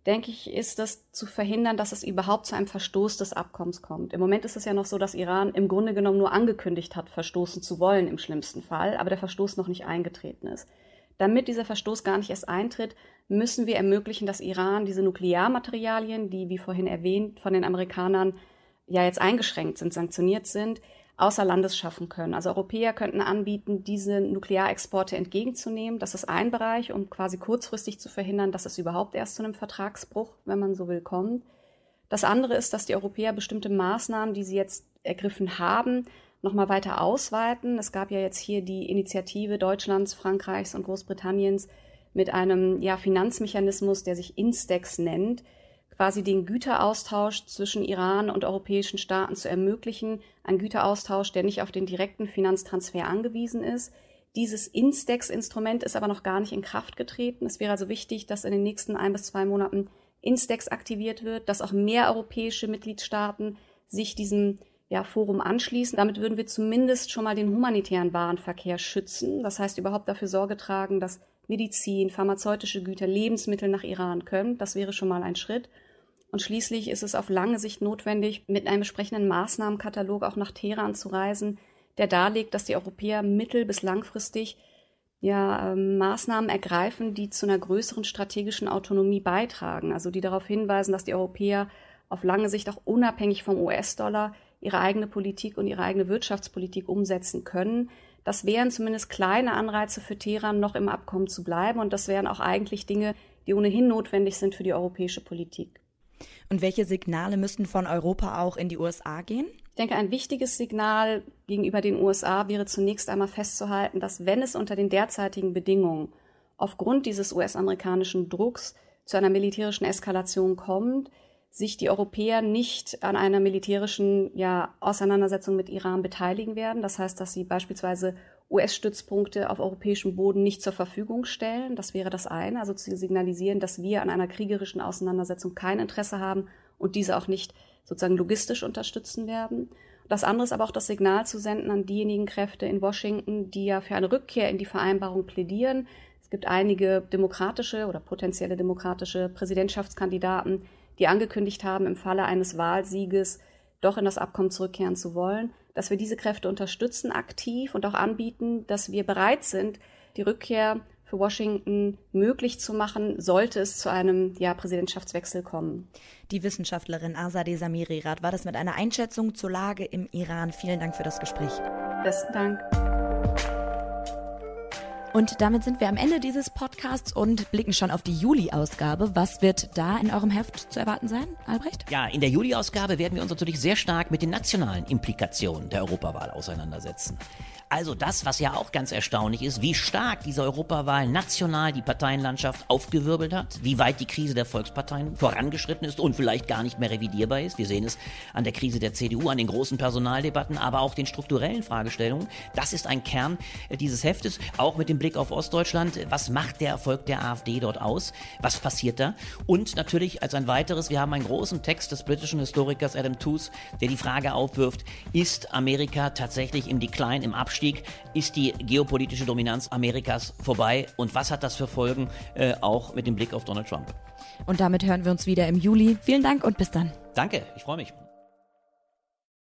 denke ich, ist das zu verhindern, dass es überhaupt zu einem Verstoß des Abkommens kommt. Im Moment ist es ja noch so, dass Iran im Grunde genommen nur angekündigt hat, verstoßen zu wollen im schlimmsten Fall, aber der Verstoß noch nicht eingetreten ist. Damit dieser Verstoß gar nicht erst eintritt, müssen wir ermöglichen, dass Iran diese Nuklearmaterialien, die, wie vorhin erwähnt, von den Amerikanern ja jetzt eingeschränkt sind, sanktioniert sind, außer Landes schaffen können. Also Europäer könnten anbieten, diese Nuklearexporte entgegenzunehmen. Das ist ein Bereich, um quasi kurzfristig zu verhindern, dass es überhaupt erst zu einem Vertragsbruch, wenn man so will, kommt. Das andere ist, dass die Europäer bestimmte Maßnahmen, die sie jetzt ergriffen haben, nochmal weiter ausweiten. Es gab ja jetzt hier die Initiative Deutschlands, Frankreichs und Großbritanniens mit einem ja, Finanzmechanismus, der sich Instex nennt, quasi den Güteraustausch zwischen Iran und europäischen Staaten zu ermöglichen. Ein Güteraustausch, der nicht auf den direkten Finanztransfer angewiesen ist. Dieses Instex-Instrument ist aber noch gar nicht in Kraft getreten. Es wäre also wichtig, dass in den nächsten ein bis zwei Monaten Instex aktiviert wird, dass auch mehr europäische Mitgliedstaaten sich diesem ja, Forum anschließen. Damit würden wir zumindest schon mal den humanitären Warenverkehr schützen. Das heißt, überhaupt dafür Sorge tragen, dass Medizin, pharmazeutische Güter, Lebensmittel nach Iran können. Das wäre schon mal ein Schritt. Und schließlich ist es auf lange Sicht notwendig, mit einem entsprechenden Maßnahmenkatalog auch nach Teheran zu reisen, der darlegt, dass die Europäer mittel- bis langfristig ja, äh, Maßnahmen ergreifen, die zu einer größeren strategischen Autonomie beitragen. Also die darauf hinweisen, dass die Europäer auf lange Sicht auch unabhängig vom US-Dollar ihre eigene Politik und ihre eigene Wirtschaftspolitik umsetzen können. Das wären zumindest kleine Anreize für Teheran, noch im Abkommen zu bleiben. Und das wären auch eigentlich Dinge, die ohnehin notwendig sind für die europäische Politik. Und welche Signale müssten von Europa auch in die USA gehen? Ich denke, ein wichtiges Signal gegenüber den USA wäre zunächst einmal festzuhalten, dass wenn es unter den derzeitigen Bedingungen aufgrund dieses US-amerikanischen Drucks zu einer militärischen Eskalation kommt, sich die Europäer nicht an einer militärischen ja, Auseinandersetzung mit Iran beteiligen werden. Das heißt, dass sie beispielsweise US-Stützpunkte auf europäischem Boden nicht zur Verfügung stellen. Das wäre das eine, also zu signalisieren, dass wir an einer kriegerischen Auseinandersetzung kein Interesse haben und diese auch nicht sozusagen logistisch unterstützen werden. Das andere ist aber auch das Signal zu senden an diejenigen Kräfte in Washington, die ja für eine Rückkehr in die Vereinbarung plädieren. Es gibt einige demokratische oder potenzielle demokratische Präsidentschaftskandidaten, die angekündigt haben, im Falle eines Wahlsieges doch in das Abkommen zurückkehren zu wollen dass wir diese Kräfte unterstützen aktiv und auch anbieten, dass wir bereit sind, die Rückkehr für Washington möglich zu machen, sollte es zu einem ja, Präsidentschaftswechsel kommen. Die Wissenschaftlerin Azadeh Samiri-Rad war das mit einer Einschätzung zur Lage im Iran. Vielen Dank für das Gespräch. Besten Dank. Und damit sind wir am Ende dieses Podcasts und blicken schon auf die Juli-Ausgabe. Was wird da in eurem Heft zu erwarten sein, Albrecht? Ja, in der Juli-Ausgabe werden wir uns natürlich sehr stark mit den nationalen Implikationen der Europawahl auseinandersetzen. Also das, was ja auch ganz erstaunlich ist, wie stark diese Europawahl national die Parteienlandschaft aufgewirbelt hat, wie weit die Krise der Volksparteien vorangeschritten ist und vielleicht gar nicht mehr revidierbar ist. Wir sehen es an der Krise der CDU, an den großen Personaldebatten, aber auch den strukturellen Fragestellungen. Das ist ein Kern äh, dieses Heftes, auch mit dem Blick auf Ostdeutschland. Was macht der Erfolg der AfD dort aus? Was passiert da? Und natürlich als ein weiteres, wir haben einen großen Text des britischen Historikers Adam Tooze, der die Frage aufwirft, ist Amerika tatsächlich im Dekline, im Abstieg Abstieg ist die geopolitische Dominanz Amerikas vorbei und was hat das für Folgen äh, auch mit dem Blick auf Donald Trump? Und damit hören wir uns wieder im Juli. Vielen Dank und bis dann. Danke, ich freue mich.